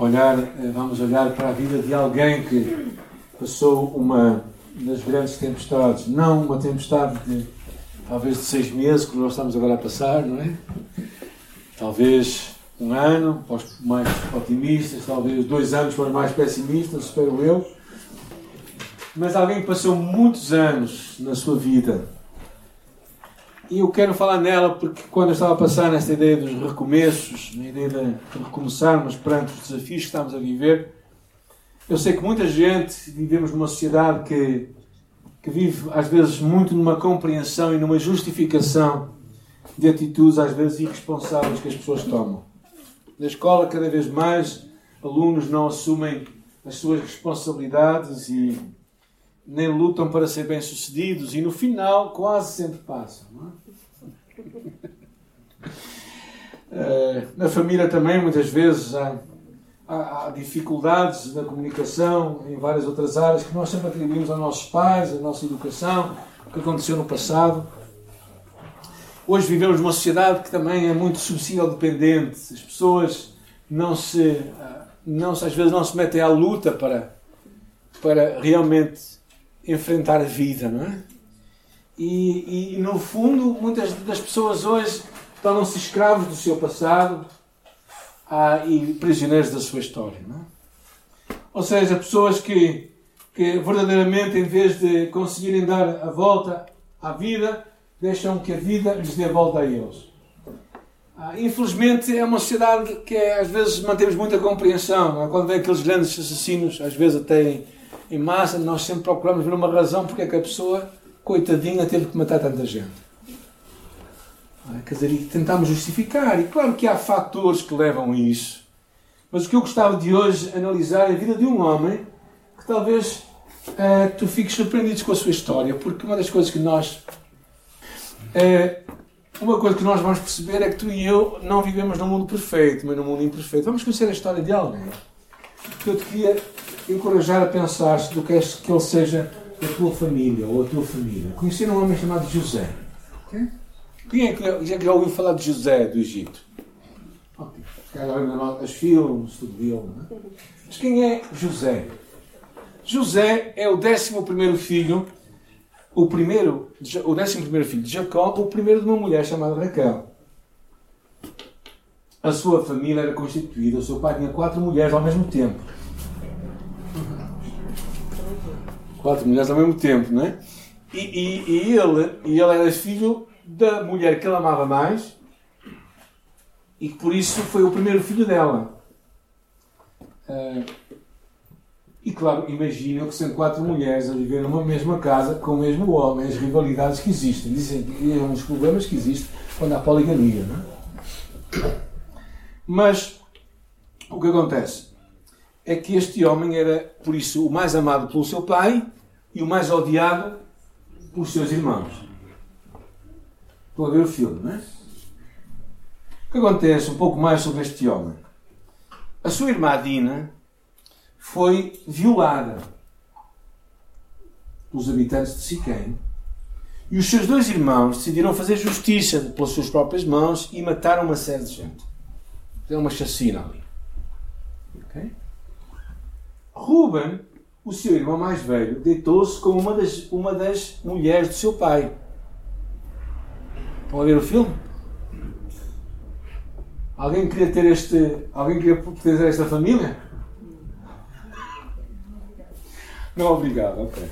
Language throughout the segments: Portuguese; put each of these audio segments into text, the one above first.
olhar, eh, vamos olhar para a vida de alguém que passou uma das grandes tempestades, não uma tempestade de talvez de seis meses, que nós estamos agora a passar, não é? Talvez um ano, para os mais otimistas, talvez dois anos para os mais pessimistas, espero eu. Mas alguém que passou muitos anos na sua vida. E eu quero falar nela porque quando eu estava a passar nesta ideia dos recomeços, na ideia de recomeçarmos perante os desafios que estamos a viver, eu sei que muita gente, vivemos numa sociedade que, que vive às vezes muito numa compreensão e numa justificação de atitudes às vezes irresponsáveis que as pessoas tomam. Na escola, cada vez mais, alunos não assumem as suas responsabilidades e nem lutam para ser bem-sucedidos e no final quase sempre passam. É? na família também, muitas vezes, há há, há dificuldades na comunicação em várias outras áreas que nós sempre atribuímos aos nossos pais, à nossa educação, o que aconteceu no passado. Hoje vivemos numa sociedade que também é muito subsídio dependente. As pessoas não se, não, às vezes não se metem à luta para, para realmente enfrentar a vida, não é? E, e no fundo, muitas das pessoas hoje tornam-se escravos do seu passado, ah, e prisioneiros da sua história. É? Ou seja, pessoas que, que verdadeiramente, em vez de conseguirem dar a volta à vida, deixam que a vida lhes dê a volta a eles. Ah, infelizmente, é uma sociedade que às vezes mantemos muita compreensão. É? Quando vem aqueles grandes assassinos, às vezes até em, massa, nós sempre procuramos ver uma razão porque é que a pessoa, coitadinha, teve que matar tanta gente. É? Quer dizer, tentamos justificar. E claro que há fatores que levam a isso. Mas o que eu gostava de hoje analisar é a vida de um homem que talvez uh, tu fiques surpreendido com a sua história, porque uma das coisas que nós. Uh, uma coisa que nós vamos perceber é que tu e eu não vivemos num mundo perfeito, mas num mundo imperfeito. Vamos conhecer a história de alguém. Eu te queria encorajar a pensar do que é que ele seja a tua família ou a tua família. Conhecer um homem chamado José. Okay? Quem é que já, já ouviu falar de José do Egito? Os filmes, tudo dele, não é? Mas quem é José? José é o décimo primeiro filho, o primeiro, o décimo primeiro filho de Jacó, o primeiro de uma mulher chamada Raquel. A sua família era constituída, o seu pai tinha quatro mulheres ao mesmo tempo. Quatro mulheres ao mesmo tempo, não é? E, e, e ele, e ele era filho da mulher que ele amava mais e que por isso foi o primeiro filho dela. Uh, e claro, imaginam que são quatro mulheres a viver numa mesma casa com o mesmo homem, as rivalidades que existem. Dizem que é um dos problemas que existe quando há poligamia. Não é? Mas o que acontece é que este homem era, por isso, o mais amado pelo seu pai e o mais odiado pelos seus irmãos. Estou a ver o filme, não é? O que acontece um pouco mais sobre este homem? A sua irmã Dina foi violada pelos habitantes de Siquém e os seus dois irmãos decidiram fazer justiça pelas suas próprias mãos e mataram uma série de gente. É uma chacina ali. Ruben, o seu irmão mais velho, deitou-se com uma das, uma das mulheres do seu pai. Estão a ver o filme? Alguém queria ter este. Alguém queria pertencer a esta família? Não, obrigado, ok.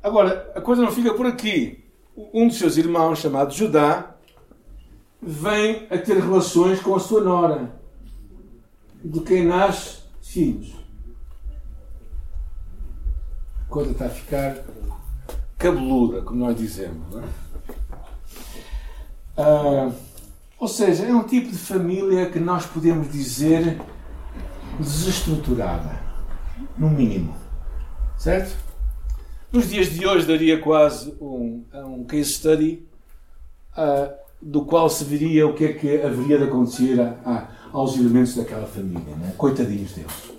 Agora, a coisa não fica por aqui. Um dos seus irmãos, chamado Judá, vem a ter relações com a sua nora, de quem nasce filhos. Coisa está a ficar cabeluda, como nós dizemos. É? Uh, ou seja, é um tipo de família que nós podemos dizer desestruturada, no mínimo. Certo? Nos dias de hoje daria quase um, um case study uh, do qual se veria o que é que haveria de acontecer a, a, aos elementos daquela família. Né? Coitadinhos deles.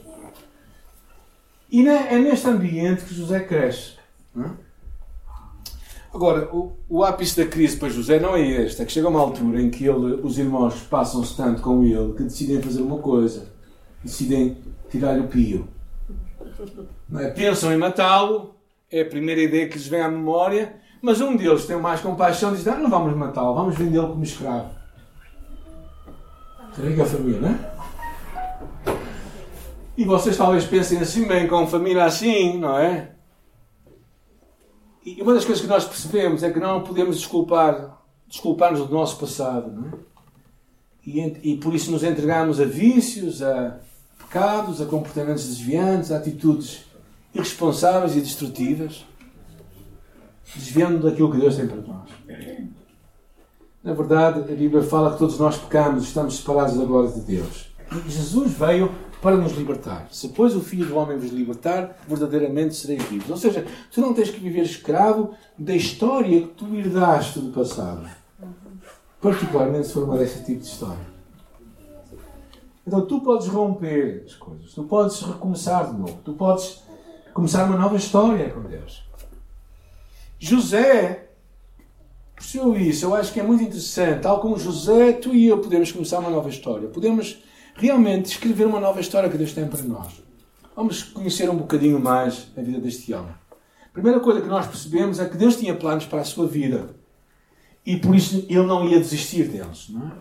E é neste ambiente que José cresce. É? Agora, o, o ápice da crise para José não é este, é que chega uma altura em que ele, os irmãos passam-se tanto com ele que decidem fazer uma coisa. decidem tirar-lhe o pio. É? Pensam em matá-lo, é a primeira ideia que lhes vem à memória, mas um deles tem mais compaixão e diz: não, não vamos matá-lo, vamos vendê-lo como escravo. Rica família, não é? E vocês talvez pensem assim, bem, com família assim, não é? E uma das coisas que nós percebemos é que não podemos desculpar, desculpar-nos do nosso passado, não é? E, e por isso nos entregamos a vícios, a pecados, a comportamentos desviantes, a atitudes irresponsáveis e destrutivas, desviando daquilo que Deus tem para nós. Na verdade, a Bíblia fala que todos nós pecamos, estamos separados da glória de Deus. E Jesus veio para nos libertar. Se, pois, o Filho do Homem vos libertar, verdadeiramente sereis vivos. Ou seja, tu não tens que viver escravo da história que tu herdaste do passado. Particularmente se for uma desse tipo de história. Então tu podes romper as coisas, tu podes recomeçar de novo, tu podes começar uma nova história com Deus. José percebeu isso, eu acho que é muito interessante. Tal como José, tu e eu podemos começar uma nova história. Podemos realmente escrever uma nova história que Deus tem para nós. Vamos conhecer um bocadinho mais a vida deste homem. A primeira coisa que nós percebemos é que Deus tinha planos para a sua vida e por isso ele não ia desistir deles. Não é?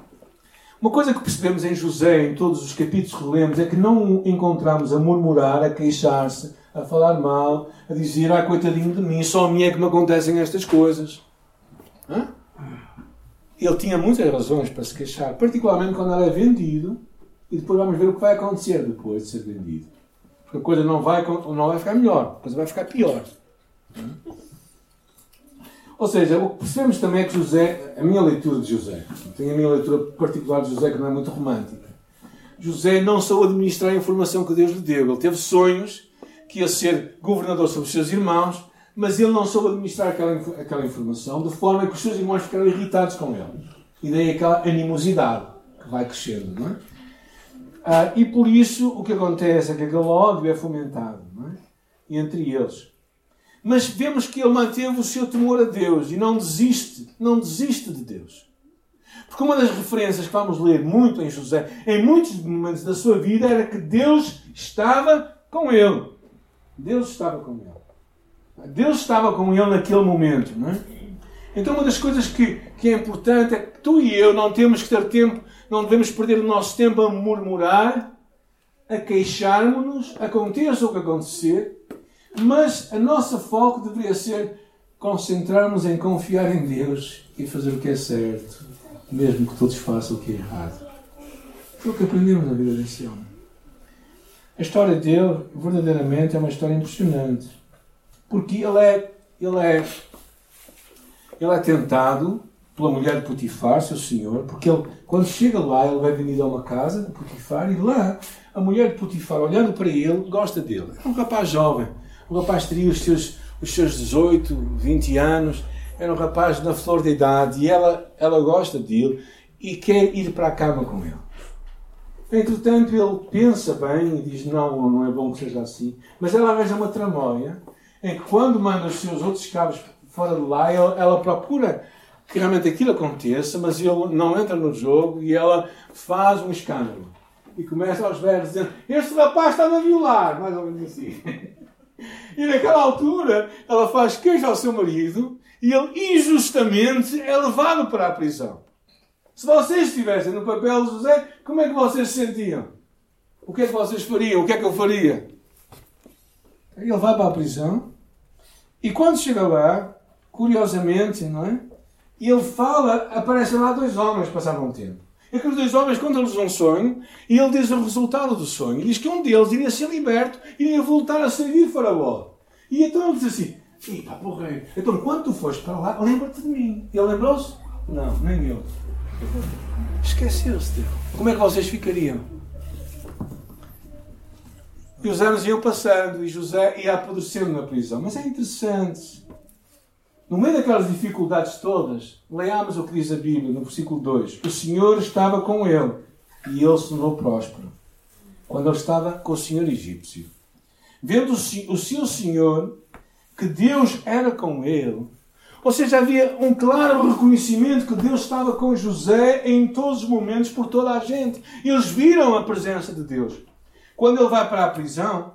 Uma coisa que percebemos em José, em todos os capítulos que lemos, é que não encontramos a murmurar, a queixar-se, a falar mal, a dizer, ah, coitadinho de mim, só a mim é que me acontecem estas coisas. Hã? Ele tinha muitas razões para se queixar, particularmente quando era vendido, e depois vamos ver o que vai acontecer depois de ser vendido. Porque a coisa não vai, não vai ficar melhor, a coisa vai ficar pior. Ou seja, o que percebemos também é que José, a minha leitura de José, tem a minha leitura particular de José que não é muito romântica. José não soube administrar a informação que Deus lhe deu. Ele teve sonhos que ia ser governador sobre os seus irmãos, mas ele não soube administrar aquela, aquela informação de forma que os seus irmãos ficaram irritados com ele. E daí aquela animosidade que vai crescendo, não é? Ah, e por isso o que acontece é que aquele ódio é fomentado é? entre eles. Mas vemos que ele manteve o seu temor a Deus e não desiste, não desiste de Deus. Porque uma das referências que vamos ler muito em José, em muitos momentos da sua vida, era que Deus estava com ele. Deus estava com ele. Deus estava com ele naquele momento, não é? Então, uma das coisas que, que é importante é que tu e eu não temos que ter tempo, não devemos perder o nosso tempo a murmurar, a queixarmos-nos, aconteça o que acontecer, mas a nossa foco deveria ser concentrarmos em confiar em Deus e fazer o que é certo, mesmo que todos façam o que é errado. Foi o que aprendemos na vida desse homem. A história dele, verdadeiramente, é uma história impressionante. Porque ele é, ele é, ele é tentado pela mulher de Potifar, seu senhor, porque ele, quando chega lá, ele vai venir a uma casa de Potifar e lá a mulher de Potifar, olhando para ele, gosta dele. É um rapaz jovem o rapaz teria os seus, os seus 18, 20 anos, era um rapaz na flor de idade e ela, ela gosta dele e quer ir para a cama com ele. Entretanto, ele pensa bem e diz: Não, não é bom que seja assim. Mas ela arranja uma tramóia em que, quando manda os seus outros escravos fora de lá, ela, ela procura que realmente aquilo aconteça, mas ele não entra no jogo e ela faz um escândalo. E começa aos berros dizendo: Este rapaz está a violar, mais ou menos assim. E naquela altura ela faz queixa ao seu marido e ele injustamente é levado para a prisão. Se vocês estivessem no papel de José, como é que vocês se sentiam? O que é que vocês fariam? O que é que eu faria? Ele vai para a prisão e quando chega lá, curiosamente, não é? E ele fala, aparecem lá dois homens passaram um tempo. E aqueles dois homens contam-lhes um sonho e ele diz o resultado do sonho. Diz que um deles iria ser liberto e iria voltar a servir Faraó. E então ele diz assim: Eita, porra, então quando tu foste para lá, lembra-te de mim. Ele lembrou-se? Não, nem eu. Esqueceu-se dele. Como é que vocês ficariam? E os anos iam passando e José ia apodrecendo na prisão. Mas é interessante. No meio daquelas dificuldades todas, leamos o que diz a Bíblia no versículo 2. O Senhor estava com ele e ele se tornou próspero. Quando ele estava com o Senhor egípcio. Vendo o seu Senhor que Deus era com ele, ou seja, havia um claro reconhecimento que Deus estava com José em todos os momentos, por toda a gente. Eles viram a presença de Deus. Quando ele vai para a prisão,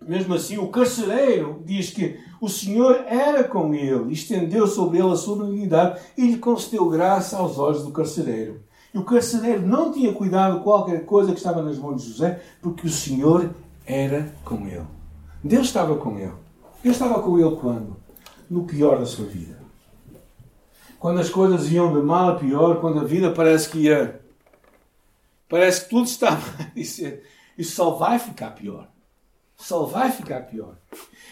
mesmo assim, o carcereiro diz que o Senhor era com ele, estendeu sobre ele a sua benignidade e lhe concedeu graça aos olhos do carcereiro. E o carcereiro não tinha cuidado de qualquer coisa que estava nas mãos de José, porque o Senhor era com ele. Deus estava com ele. Deus estava com ele quando? No pior da sua vida. Quando as coisas iam de mal a pior, quando a vida parece que ia. Parece que tudo estava a dizer: isso só vai ficar pior. Só vai ficar pior.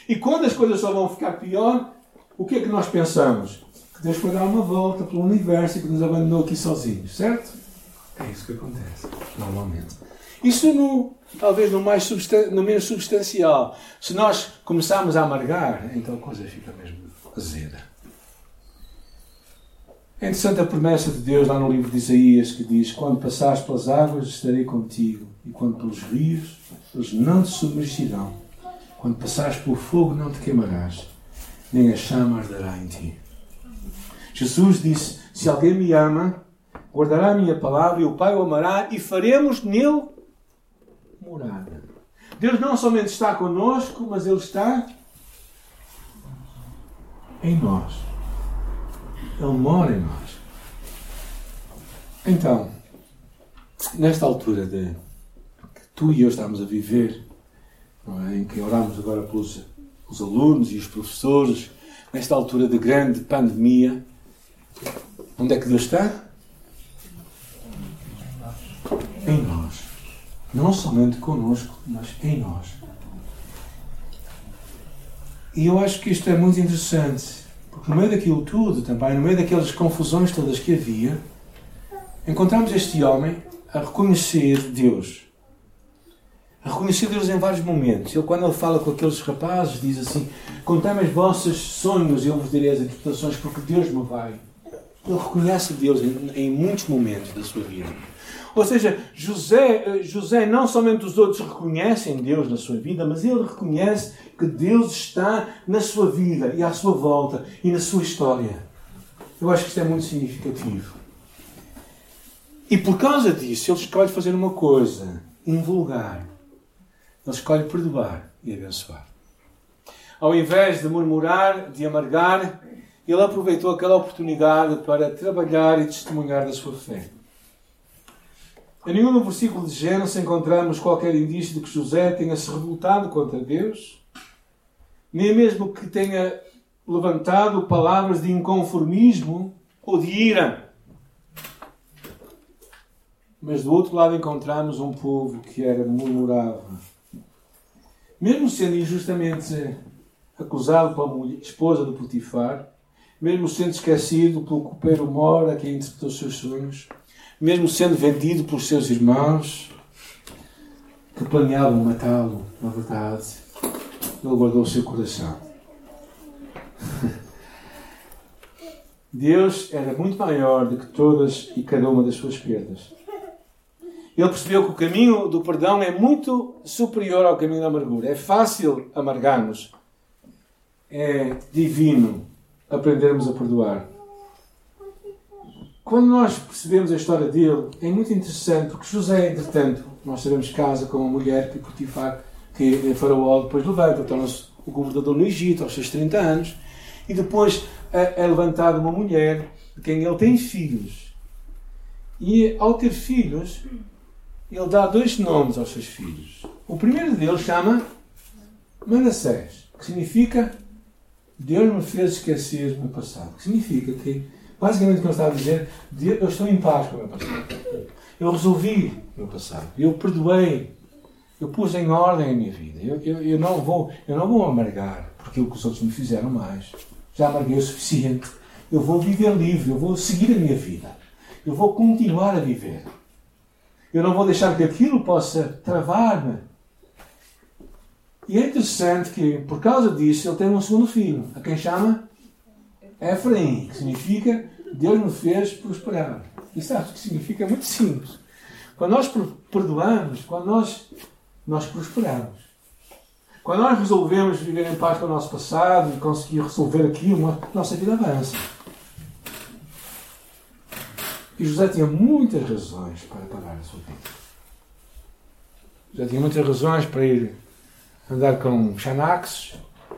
E quando as coisas só vão ficar pior, o que é que nós pensamos? Que Deus foi dar uma volta pelo universo e que nos abandonou aqui sozinhos, certo? É isso que acontece, normalmente. Isso no, talvez no, mais no menos substancial. Se nós começarmos a amargar, então a coisa fica mesmo azeda. É interessante a promessa de Deus lá no livro de Isaías que diz: Quando passares pelas águas, estarei contigo, e quando pelos rios, eles não te submergirão. Quando passares pelo fogo, não te queimarás, nem a chama arderá em ti. Jesus disse: Se alguém me ama, guardará a minha palavra, e o Pai o amará, e faremos nele morada. Deus não somente está conosco, mas Ele está em nós. Ele mora em nós. Então, nesta altura de que tu e eu estamos a viver, é? em que oramos agora pelos os alunos e os professores, nesta altura de grande pandemia, onde é que Deus está? Em nós. Não somente conosco, mas em nós. E eu acho que isto é muito interessante, porque no meio daquilo tudo, também, no meio daquelas confusões todas que havia, encontramos este homem a reconhecer Deus. Deus em vários momentos. Ele, quando ele fala com aqueles rapazes, diz assim: Contei-me os vossos sonhos e eu vos direi as interpretações, porque Deus me vai. Ele reconhece Deus em, em muitos momentos da sua vida. Ou seja, José, eh, José não somente os outros reconhecem Deus na sua vida, mas ele reconhece que Deus está na sua vida e à sua volta e na sua história. Eu acho que isto é muito significativo. E por causa disso, ele escolhe fazer uma coisa invulgar. Ele escolhe perdoar e abençoar. Ao invés de murmurar, de amargar, ele aproveitou aquela oportunidade para trabalhar e testemunhar da sua fé. Em nenhum versículo de Gênesis encontramos qualquer indício de que José tenha se revoltado contra Deus, nem mesmo que tenha levantado palavras de inconformismo ou de ira. Mas do outro lado encontramos um povo que era murmurável. Mesmo sendo injustamente acusado pela mulher, esposa do Potifar, mesmo sendo esquecido pelo copeiro Mora que interpretou seus sonhos, mesmo sendo vendido pelos seus irmãos, que planeavam matá-lo, na verdade, ele guardou o seu coração. Deus era muito maior do que todas e cada uma das suas perdas. Ele percebeu que o caminho do perdão é muito superior ao caminho da amargura. É fácil amargarmos. É divino aprendermos a perdoar. Quando nós percebemos a história dele, é muito interessante, porque José, entretanto, nós sabemos, casa com uma mulher que Potifar, que Faraó depois levanta, torna-se o governador no Egito aos seus 30 anos, e depois é, é levantada uma mulher de quem ele tem filhos. E ao ter filhos, ele dá dois nomes aos seus filhos. O primeiro deles chama Manassés, que significa Deus me fez esquecer o meu passado. Que significa que Basicamente o que ele está a dizer, eu estou em paz com o meu passado. Eu resolvi o meu passado. Eu perdoei. Eu pus em ordem a minha vida. Eu, eu, eu, não, vou, eu não vou amargar por aquilo que os outros me fizeram mais. Já amarguei o suficiente. Eu vou viver livre. Eu vou seguir a minha vida. Eu vou continuar a viver. Eu não vou deixar que aquilo possa travar-me. E é interessante que, por causa disso, ele tem um segundo filho, a quem chama Efraim, que significa Deus me fez prosperar. E sabes que significa muito simples. Quando nós perdoamos, quando nós, nós prosperamos. Quando nós resolvemos viver em paz com o nosso passado e conseguir resolver aquilo, nossa vida avança. E José tinha muitas razões para parar a sua vida. Já tinha muitas razões para ir andar com Xanax,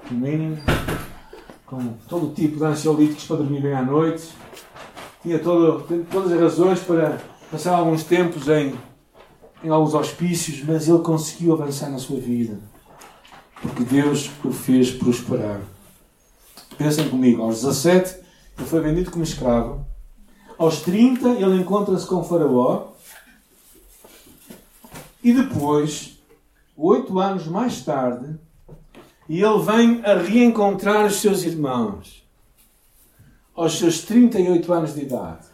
no mínimo, com todo o tipo de ansiolíticos para dormir bem à noite. Tinha todo, todas as razões para passar alguns tempos em, em alguns hospícios, mas ele conseguiu avançar na sua vida. Porque Deus o fez prosperar. Pensem comigo, aos 17 ele foi vendido como escravo. Aos 30 ele encontra-se com Faraó. E depois, oito anos mais tarde, ele vem a reencontrar os seus irmãos. Aos seus 38 anos de idade.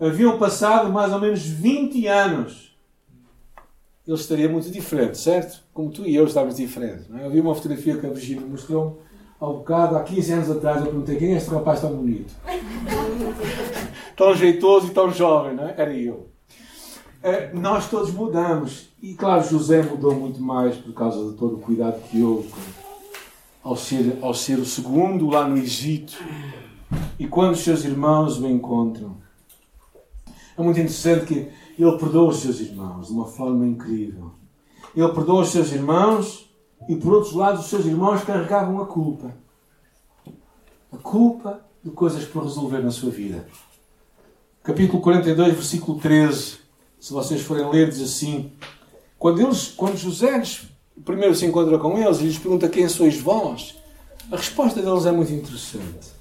Haviam passado mais ou menos 20 anos. Ele estaria muito diferente, certo? Como tu e eu estávamos diferentes. Não é? Eu vi uma fotografia que a Virginia mostrou ao bocado, há 15 anos atrás, eu perguntei quem é este rapaz tão bonito? Tão jeitoso e tão jovem, não é? Era eu. É, nós todos mudamos. E claro, José mudou muito mais por causa de todo o cuidado que houve ao ser, ao ser o segundo lá no Egito. E quando os seus irmãos o encontram. É muito interessante que ele perdoa os seus irmãos de uma forma incrível. Ele perdoa os seus irmãos e por outro lado os seus irmãos carregavam a culpa. A culpa de coisas por resolver na sua vida. Capítulo 42, versículo 13. Se vocês forem ler, diz assim: Quando, eles, quando José primeiro se encontra com eles e lhes pergunta quem sois vós, a resposta deles é muito interessante.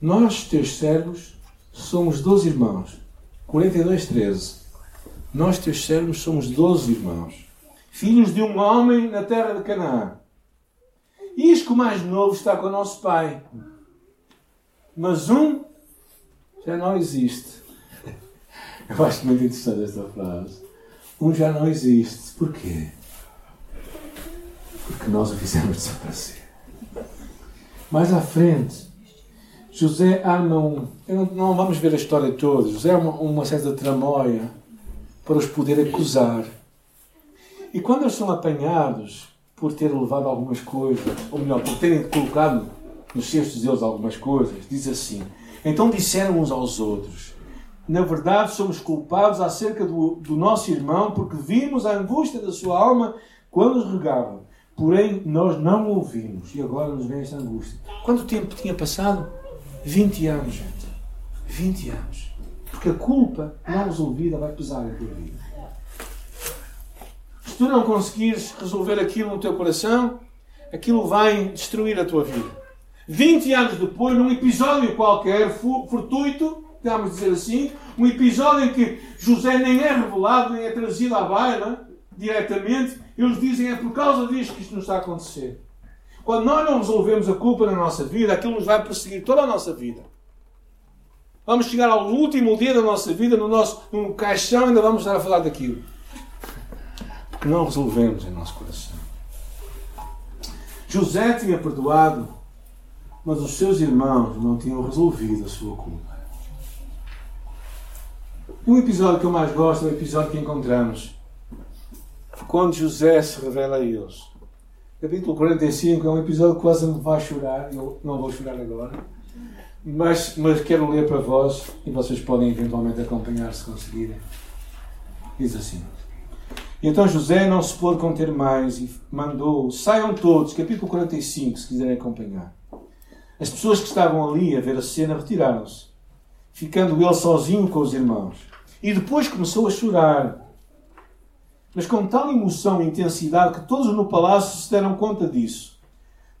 Nós, teus servos, somos 12 irmãos. 42, 13. Nós, teus servos, somos 12 irmãos filhos de um homem na terra de Canaã. Eis que o mais novo está com o nosso pai. Mas um já não existe. Eu acho muito interessante esta frase. Um já não existe. Porquê? Porque nós o fizemos desaparecer. Mais à frente, José arma um. Não, não, vamos ver a história toda. José arma uma certa tramóia para os poder acusar. E quando eles são apanhados por ter levado algumas coisas, ou melhor, por terem colocado nos cestos deles algumas coisas, diz assim: Então disseram uns aos outros: Na verdade, somos culpados acerca do, do nosso irmão, porque vimos a angústia da sua alma quando os regava. Porém, nós não o ouvimos. E agora nos vem esta angústia. Quanto tempo tinha passado? 20 anos, gente. 20 anos. Porque a culpa não resolvida vai pesar na tua vida. Se tu não conseguires resolver aquilo no teu coração, aquilo vai destruir a tua vida. 20 anos depois, num episódio qualquer, fortuito, vamos dizer assim, um episódio em que José nem é revelado, nem é trazido à baila diretamente, eles dizem é por causa disto que isto nos está a acontecer. Quando nós não resolvemos a culpa na nossa vida, aquilo nos vai perseguir toda a nossa vida. Vamos chegar ao último dia da nossa vida, no nosso num caixão, ainda vamos estar a falar daquilo que não resolvemos em nosso coração. José tinha perdoado, mas os seus irmãos não tinham resolvido a sua culpa. Um episódio que eu mais gosto é o episódio que encontramos quando José se revela a eles. Capítulo 45 é um episódio que quase me vai chorar, eu não vou chorar agora, mas, mas quero ler para vós e vocês podem eventualmente acompanhar se conseguirem. Diz assim. Então José não se pôde conter mais e mandou: saiam todos, capítulo 45, se quiserem acompanhar. As pessoas que estavam ali a ver a cena retiraram-se, ficando ele sozinho com os irmãos. E depois começou a chorar. Mas com tal emoção e intensidade que todos no palácio se deram conta disso,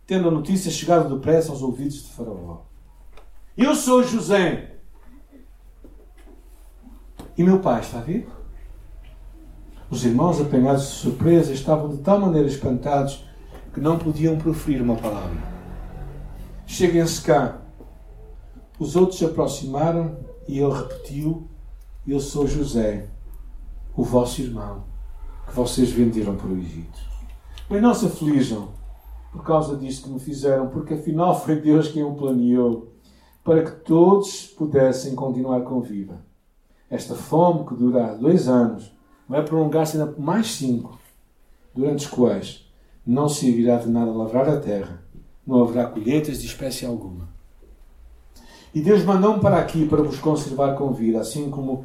tendo a notícia chegado depressa aos ouvidos de Faraó. Eu sou José. E meu pai está vivo? Os irmãos, apanhados de surpresa, estavam de tal maneira espantados que não podiam proferir uma palavra. Cheguem-se cá. Os outros se aproximaram e ele repetiu: Eu sou José, o vosso irmão, que vocês venderam para o Egito. Mas não se aflijam por causa disso que me fizeram, porque afinal foi Deus quem o planeou para que todos pudessem continuar com vida. Esta fome que dura há dois anos vai prolongar-se ainda por mais cinco, durante os quais não se virá de nada lavrar a terra, não haverá colheitas de espécie alguma. E Deus mandou-me para aqui para vos conservar com vida, assim como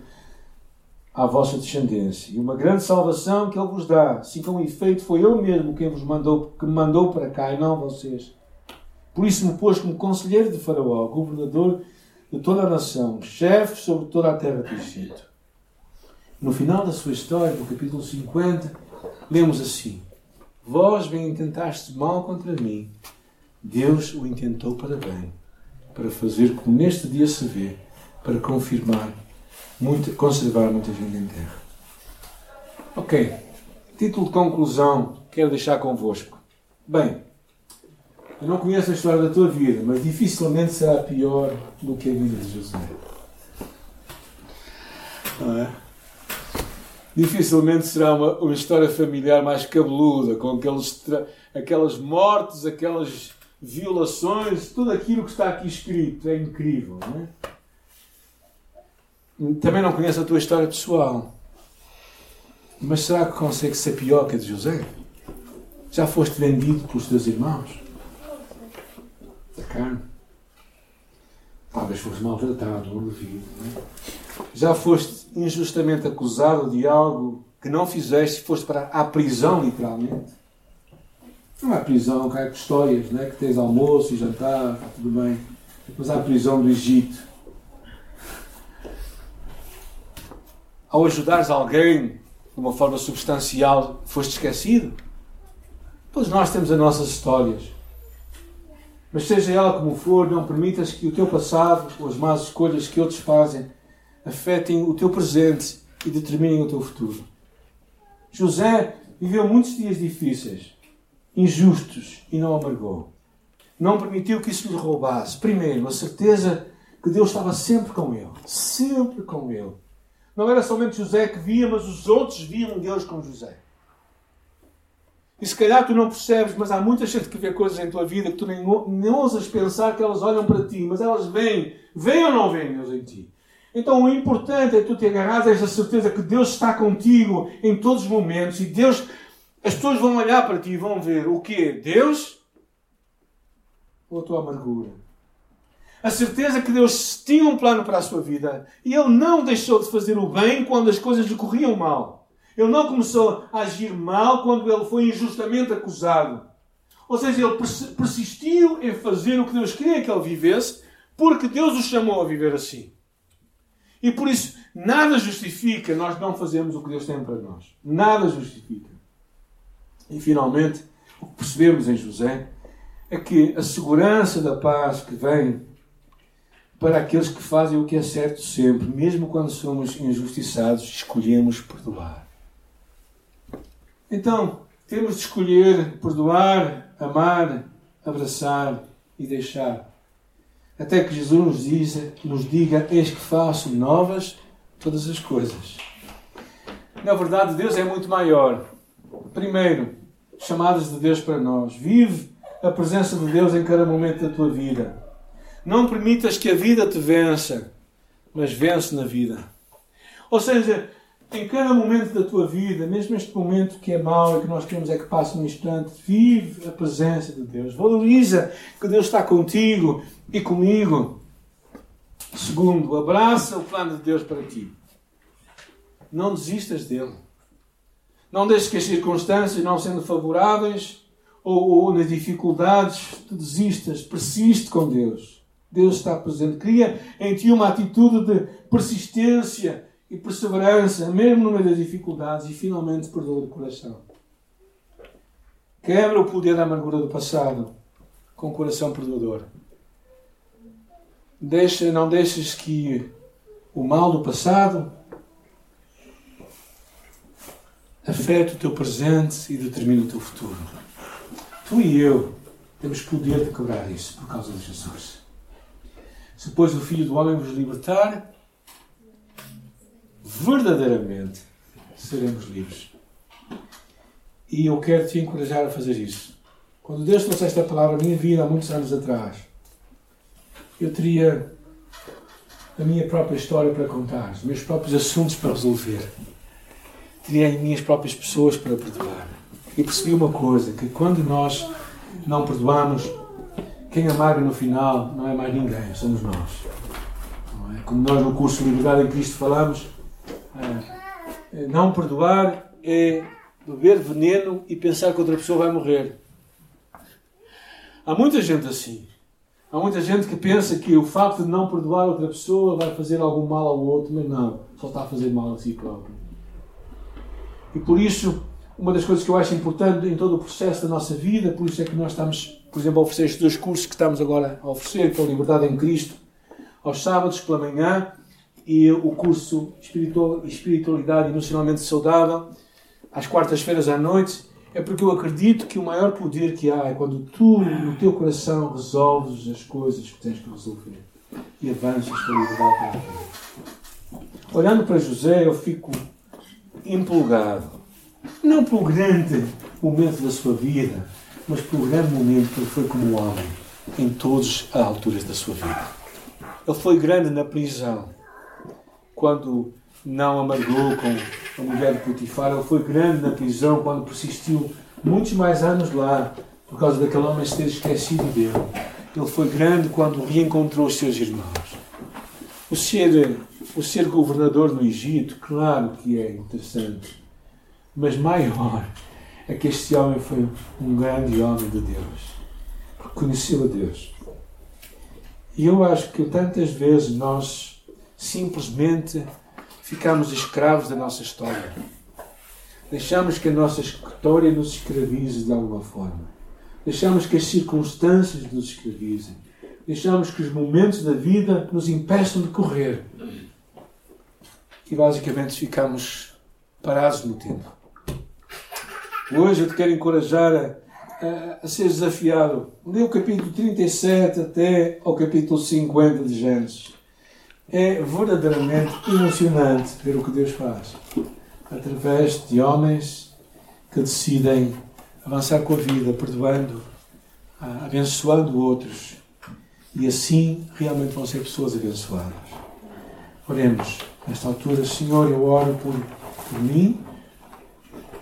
à vossa descendência. E uma grande salvação que Ele vos dá. Assim com efeito foi Ele mesmo quem vos mandou, que me mandou para cá e não vocês. Por isso me pôs como conselheiro de Faraó, governador de toda a nação, chefe sobre toda a terra do Egito. No final da sua história, no capítulo 50, lemos assim: Vós bem intentaste mal contra mim, Deus o intentou para bem, para fazer como neste dia se vê, para confirmar muito, conservar muita gente em terra. Ok. Título de conclusão quero deixar convosco. Bem, eu não conheço a história da tua vida, mas dificilmente será pior do que a vida de José. Não é? Dificilmente será uma, uma história familiar mais cabeluda, com aqueles, aquelas mortes, aquelas violações, tudo aquilo que está aqui escrito. É incrível, não é? Também não conheço a tua história pessoal. Mas será que consegue ser pior que a de José? Já foste vendido pelos teus irmãos? Da carne? Talvez foste maltratado ou duvido. É? Já foste injustamente acusado de algo que não fizeste foste para a prisão, literalmente? Não há prisão, há histórias, né? que tens almoço e jantar, tudo bem. Mas há a prisão do Egito ao ajudares alguém de uma forma substancial, foste esquecido? Pois nós temos as nossas histórias. Mas seja ela como for, não permitas que o teu passado ou as más escolhas que outros fazem afetem o teu presente e determinem o teu futuro. José viveu muitos dias difíceis, injustos, e não amargou. Não permitiu que isso lhe roubasse, primeiro, a certeza que Deus estava sempre com ele. Sempre com ele não era somente José que via, mas os outros viam Deus com José. E se calhar tu não percebes, mas há muita gente que vê coisas em tua vida que tu nem, nem ousas pensar que elas olham para ti, mas elas vêm. Vêm ou não vêm Deus em ti? Então o importante é tu te agarrar a esta certeza que Deus está contigo em todos os momentos e Deus, as pessoas vão olhar para ti e vão ver o quê? Deus ou a tua amargura? a certeza que Deus tinha um plano para a sua vida e ele não deixou de fazer o bem quando as coisas lhe corriam mal. Ele não começou a agir mal quando ele foi injustamente acusado. Ou seja, ele persistiu em fazer o que Deus queria que ele vivesse, porque Deus o chamou a viver assim. E por isso, nada justifica nós não fazermos o que Deus tem para nós. Nada justifica. E finalmente, o que percebemos em José é que a segurança da paz que vem para aqueles que fazem o que é certo sempre, mesmo quando somos injustiçados, escolhemos perdoar. Então, temos de escolher perdoar, amar, abraçar e deixar. Até que Jesus nos, nos diga: Eis que faço novas todas as coisas. Na verdade, Deus é muito maior. Primeiro, chamadas de Deus para nós. Vive a presença de Deus em cada momento da tua vida. Não permitas que a vida te vença, mas vence na vida. Ou seja, em cada momento da tua vida, mesmo este momento que é mau e que nós queremos é que passe um instante, vive a presença de Deus. Valoriza que Deus está contigo e comigo. Segundo, abraça o plano de Deus para ti. Não desistas dele. Não deixes que as circunstâncias, não sendo favoráveis ou, ou nas dificuldades, tu desistas. Persiste com Deus. Deus está presente. Cria em ti uma atitude de persistência e perseverança, mesmo no meio das dificuldades, e finalmente perdoa de coração. Quebra o poder da amargura do passado com o coração perdoador. Deixa, não deixes que o mal do passado afete o teu presente e determine o teu futuro. Tu e eu temos poder de quebrar isso por causa de Jesus. Se depois o Filho do Homem vos libertar, verdadeiramente seremos livres. E eu quero te encorajar a fazer isso. Quando Deus trouxe esta palavra à minha vida há muitos anos atrás, eu teria a minha própria história para contar, os meus próprios assuntos para resolver. As minhas próprias pessoas para perdoar. E percebi uma coisa, que quando nós não perdoamos, quem amarga no final não é mais ninguém, somos nós. É? Como nós no curso de Liberdade em Cristo falamos, é, Não perdoar é beber veneno e pensar que outra pessoa vai morrer. Há muita gente assim. Há muita gente que pensa que o facto de não perdoar outra pessoa vai fazer algum mal ao outro, mas não, só está a fazer mal a si próprio. E por isso, uma das coisas que eu acho importante em todo o processo da nossa vida, por isso é que nós estamos, por exemplo, a oferecer estes dois cursos que estamos agora a oferecer, que é a Liberdade em Cristo, aos sábados pela manhã, e o curso Espiritualidade Emocionalmente Saudável, às quartas-feiras à noite, é porque eu acredito que o maior poder que há é quando tu, no teu coração, resolves as coisas que tens que resolver e avanças para a liberdade. Olhando para José, eu fico empolgado. Não pelo grande momento da sua vida, mas pelo grande momento que ele foi como homem em todas as alturas da sua vida. Ele foi grande na prisão, quando não amargou com a mulher de Potifar. Ele foi grande na prisão quando persistiu muitos mais anos lá por causa daquele homem se ter esquecido dele. Ele foi grande quando reencontrou os seus irmãos. O ser, o ser governador no Egito, claro que é interessante, mas maior é que este homem foi um grande homem de Deus, porque conheceu a Deus. E eu acho que tantas vezes nós simplesmente ficamos escravos da nossa história. Deixamos que a nossa história nos escravize de alguma forma. Deixamos que as circunstâncias nos escravizem. Deixamos que os momentos da vida nos impeçam de correr. E basicamente ficamos parados no tempo. Hoje eu te quero encorajar a, a, a ser desafiado. Lê o capítulo 37 até ao capítulo 50 de Gênesis. É verdadeiramente emocionante ver o que Deus faz através de homens que decidem avançar com a vida, perdoando, abençoando outros e assim realmente vão ser pessoas abençoadas. Oremos nesta altura, Senhor, eu oro por, por mim,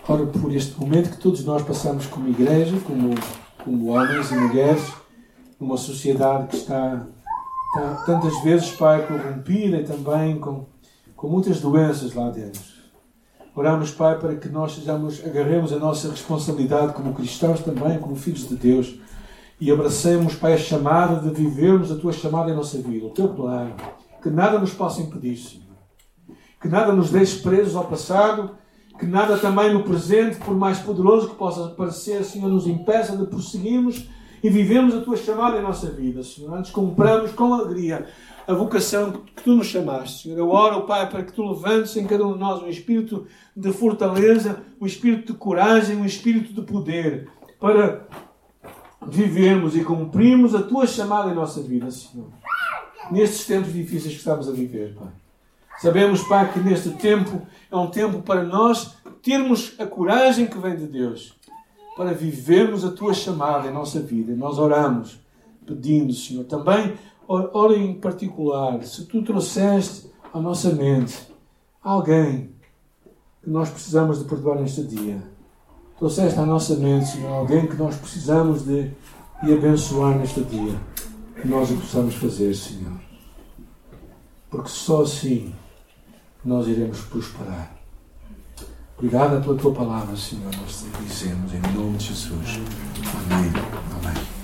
oro por este momento que todos nós passamos como igreja, como, como homens e mulheres, numa sociedade que está tantas vezes, Pai, corrompida e também com, com muitas doenças lá dentro. Oramos, Pai, para que nós sejamos, agarremos a nossa responsabilidade como cristãos também, como filhos de Deus, e abracemos, Pai, a chamada de vivermos a Tua chamada em nossa vida, o Teu plano. Que nada nos possa impedir, Senhor. Que nada nos deixe presos ao passado, que nada também no presente, por mais poderoso que possa parecer, Senhor, nos impeça de prosseguirmos e vivemos a tua chamada em nossa vida, Senhor. Antes compramos com alegria a vocação que tu nos chamaste, Senhor. Eu oro, Pai, para que tu levantes em cada um de nós um espírito de fortaleza, um espírito de coragem, um espírito de poder, para vivermos e cumprirmos a tua chamada em nossa vida, Senhor. Nestes tempos difíceis que estamos a viver, Pai. Sabemos, Pai, que neste tempo é um tempo para nós termos a coragem que vem de Deus para vivermos a tua chamada em nossa vida. Nós oramos pedindo, Senhor, também ora em particular, se tu trouxeste à nossa mente alguém que nós precisamos de perdoar neste dia, trouxeste à nossa mente, Senhor, alguém que nós precisamos de, de abençoar neste dia, que nós o possamos fazer, Senhor. Porque só assim nós iremos prosperar. Obrigado pela tua palavra, Senhor. Nós te dizemos em nome de Jesus. Amém.